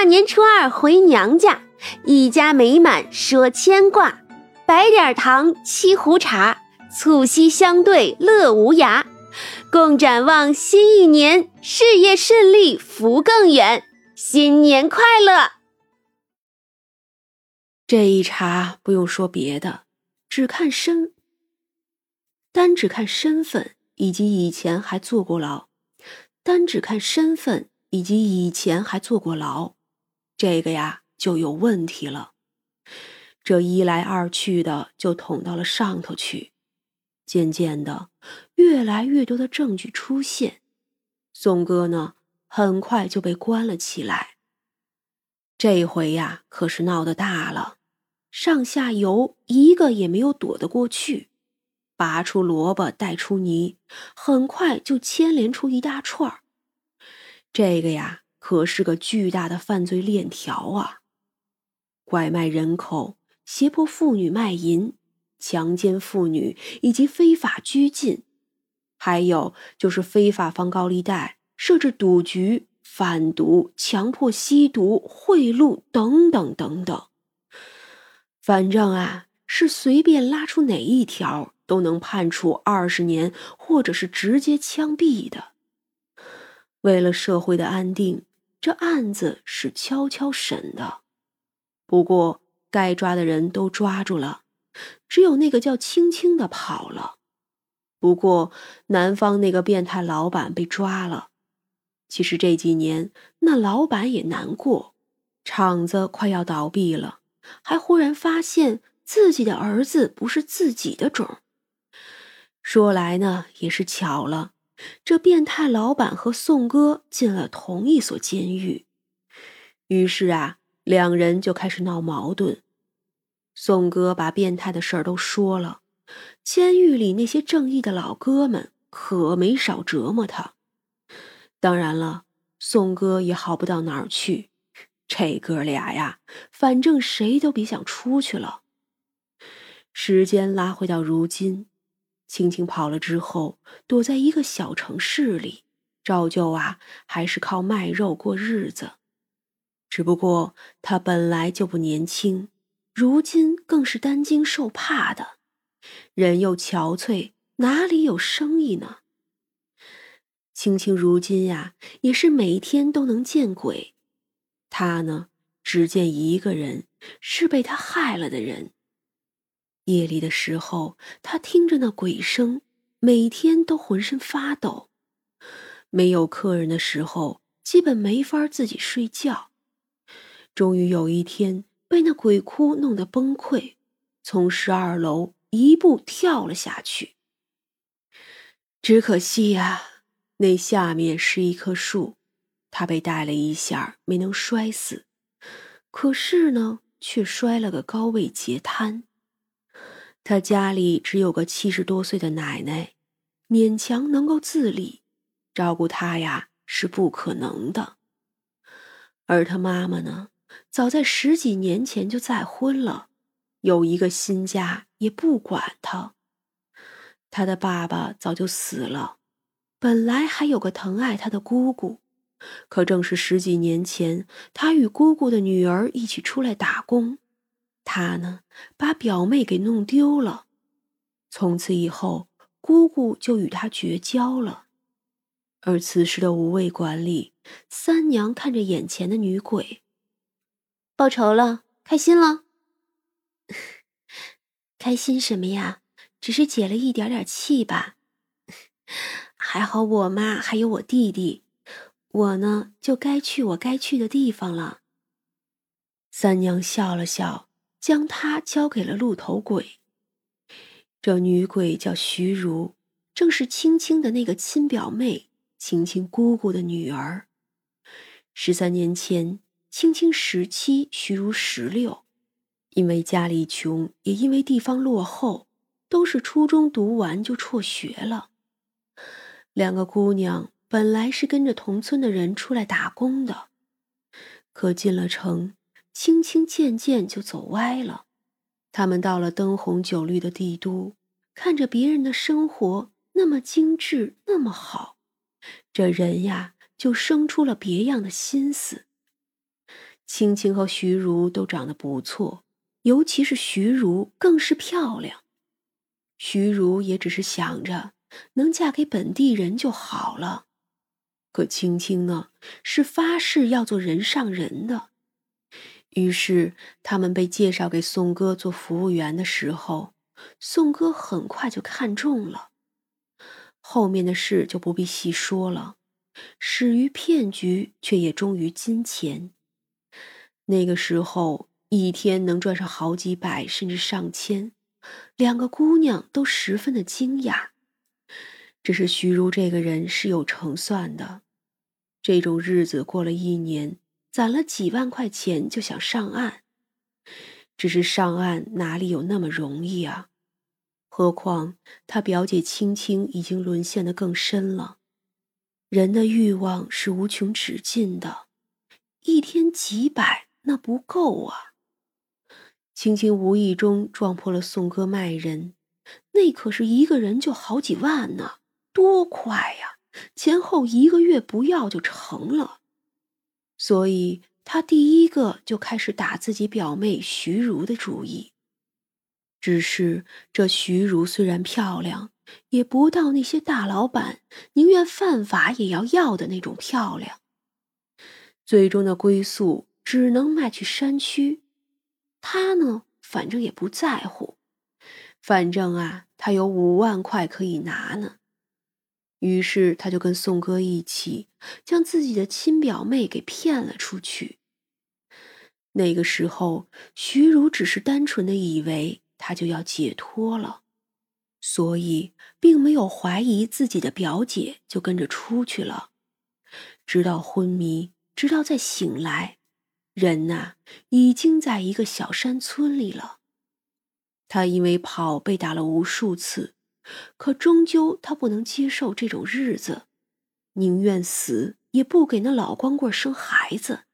大年初二回娘家，一家美满说牵挂，摆点糖，沏壶茶，促膝相对乐无涯，共展望新一年，事业顺利，福更远，新年快乐！这一茬不用说别的，只看身，单只看身份以及以前还坐过牢，单只看身份以及以前还坐过牢，这个呀就有问题了。这一来二去的就捅到了上头去，渐渐的，越来越多的证据出现，宋哥呢很快就被关了起来。这回呀可是闹得大了。上下游一个也没有躲得过去，拔出萝卜带出泥，很快就牵连出一大串儿。这个呀，可是个巨大的犯罪链条啊！拐卖人口、胁迫妇女卖淫、强奸妇女以及非法拘禁，还有就是非法放高利贷、设置赌局、贩毒、强迫吸毒、贿赂等等等等。反正啊，是随便拉出哪一条都能判处二十年，或者是直接枪毙的。为了社会的安定，这案子是悄悄审的。不过，该抓的人都抓住了，只有那个叫青青的跑了。不过，南方那个变态老板被抓了。其实这几年，那老板也难过，厂子快要倒闭了。还忽然发现自己的儿子不是自己的种说来呢也是巧了，这变态老板和宋哥进了同一所监狱，于是啊，两人就开始闹矛盾。宋哥把变态的事儿都说了，监狱里那些正义的老哥们可没少折磨他。当然了，宋哥也好不到哪儿去。这哥俩呀，反正谁都别想出去了。时间拉回到如今，青青跑了之后，躲在一个小城市里，照旧啊，还是靠卖肉过日子。只不过他本来就不年轻，如今更是担惊受怕的，人又憔悴，哪里有生意呢？青青如今呀，也是每天都能见鬼。他呢，只见一个人，是被他害了的人。夜里的时候，他听着那鬼声，每天都浑身发抖。没有客人的时候，基本没法自己睡觉。终于有一天，被那鬼哭弄得崩溃，从十二楼一步跳了下去。只可惜呀，那下面是一棵树。他被带了一下，没能摔死，可是呢，却摔了个高位截瘫。他家里只有个七十多岁的奶奶，勉强能够自理，照顾他呀是不可能的。而他妈妈呢，早在十几年前就再婚了，有一个新家，也不管他。他的爸爸早就死了，本来还有个疼爱他的姑姑。可正是十几年前，他与姑姑的女儿一起出来打工，他呢把表妹给弄丢了，从此以后，姑姑就与他绝交了。而此时的无畏馆里，三娘看着眼前的女鬼，报仇了，开心了？开心什么呀？只是解了一点点气吧。还好我妈还有我弟弟。我呢，就该去我该去的地方了。三娘笑了笑，将他交给了鹿头鬼。这女鬼叫徐如，正是青青的那个亲表妹，青青姑姑的女儿。十三年前，青青十七，徐如十六，因为家里穷，也因为地方落后，都是初中读完就辍学了。两个姑娘。本来是跟着同村的人出来打工的，可进了城，青青渐渐就走歪了。他们到了灯红酒绿的帝都，看着别人的生活那么精致，那么好，这人呀就生出了别样的心思。青青和徐如都长得不错，尤其是徐如更是漂亮。徐如也只是想着能嫁给本地人就好了，可青青呢，是发誓要做人上人的。于是他们被介绍给宋哥做服务员的时候，宋哥很快就看中了。后面的事就不必细说了，始于骗局，却也终于金钱。那个时候，一天能赚上好几百，甚至上千，两个姑娘都十分的惊讶。只是徐如这个人是有成算的，这种日子过了一年，攒了几万块钱就想上岸，只是上岸哪里有那么容易啊？何况他表姐青青已经沦陷的更深了。人的欲望是无穷止尽的，一天几百。那不够啊！青青无意中撞破了宋哥卖人，那可是一个人就好几万呢，多快呀！前后一个月不要就成了，所以他第一个就开始打自己表妹徐如的主意。只是这徐如虽然漂亮，也不到那些大老板宁愿犯法也要要的那种漂亮。最终的归宿。只能卖去山区，他呢，反正也不在乎，反正啊，他有五万块可以拿呢。于是他就跟宋哥一起，将自己的亲表妹给骗了出去。那个时候，徐如只是单纯的以为他就要解脱了，所以并没有怀疑自己的表姐，就跟着出去了，直到昏迷，直到再醒来。人呐，已经在一个小山村里了。他因为跑被打了无数次，可终究他不能接受这种日子，宁愿死也不给那老光棍生孩子。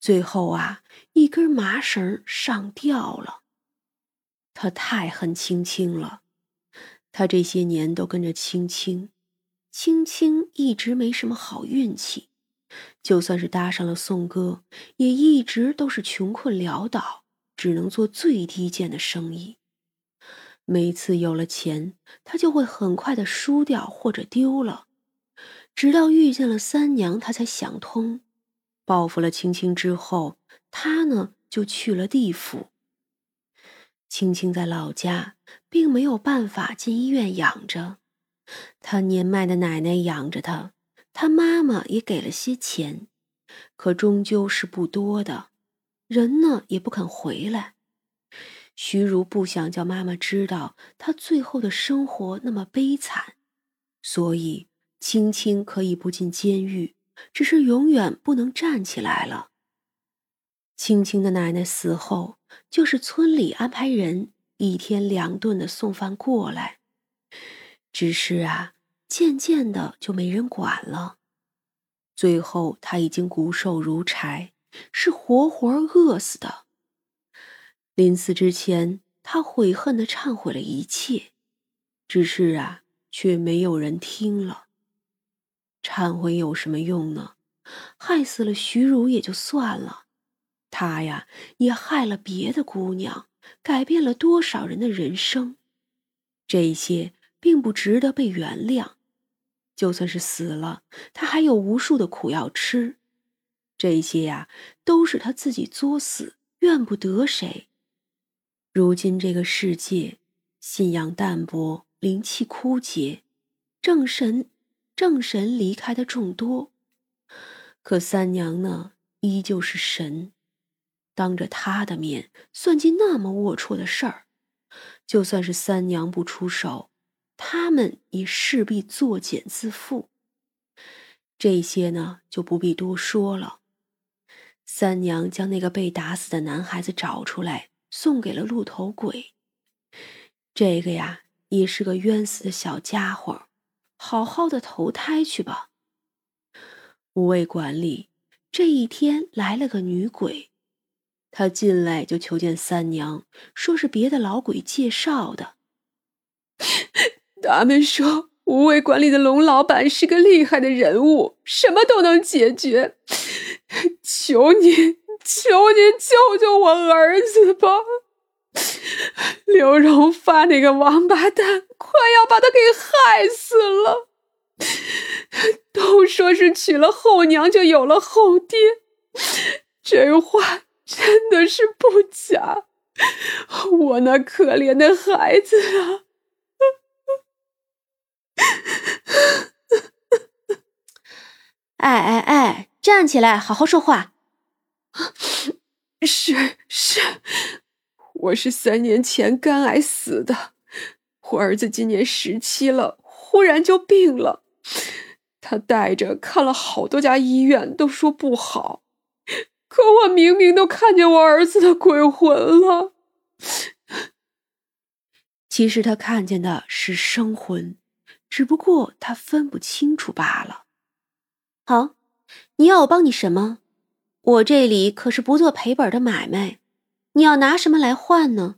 最后啊，一根麻绳上吊了。他太恨青青了，他这些年都跟着青青，青青一直没什么好运气。就算是搭上了宋哥，也一直都是穷困潦倒，只能做最低贱的生意。每次有了钱，他就会很快的输掉或者丢了。直到遇见了三娘，他才想通，报复了青青之后，他呢就去了地府。青青在老家并没有办法进医院养着，他年迈的奶奶养着他。他妈妈也给了些钱，可终究是不多的，人呢也不肯回来。徐如不想叫妈妈知道他最后的生活那么悲惨，所以青青可以不进监狱，只是永远不能站起来了。青青的奶奶死后，就是村里安排人一天两顿的送饭过来，只是啊。渐渐的就没人管了，最后他已经骨瘦如柴，是活活饿死的。临死之前，他悔恨的忏悔了一切，只是啊，却没有人听了。忏悔有什么用呢？害死了徐如也就算了，他呀也害了别的姑娘，改变了多少人的人生，这些并不值得被原谅。就算是死了，他还有无数的苦要吃，这些呀都是他自己作死，怨不得谁。如今这个世界，信仰淡薄，灵气枯竭，正神正神离开的众多，可三娘呢，依旧是神，当着他的面算计那么龌龊的事儿，就算是三娘不出手。他们也势必作茧自缚。这些呢，就不必多说了。三娘将那个被打死的男孩子找出来，送给了鹿头鬼。这个呀，也是个冤死的小家伙，好好的投胎去吧。五味馆里这一天来了个女鬼，她进来就求见三娘，说是别的老鬼介绍的。他们说，无为馆里的龙老板是个厉害的人物，什么都能解决。求你，求您救救我儿子吧！刘荣发那个王八蛋，快要把他给害死了。都说是娶了后娘就有了后爹，这话真的是不假。我那可怜的孩子啊！哎哎哎，站起来，好好说话。是是，我是三年前肝癌死的。我儿子今年十七了，忽然就病了。他带着看了好多家医院，都说不好。可我明明都看见我儿子的鬼魂了。其实他看见的是生魂，只不过他分不清楚罢了。好，你要我帮你什么？我这里可是不做赔本的买卖，你要拿什么来换呢？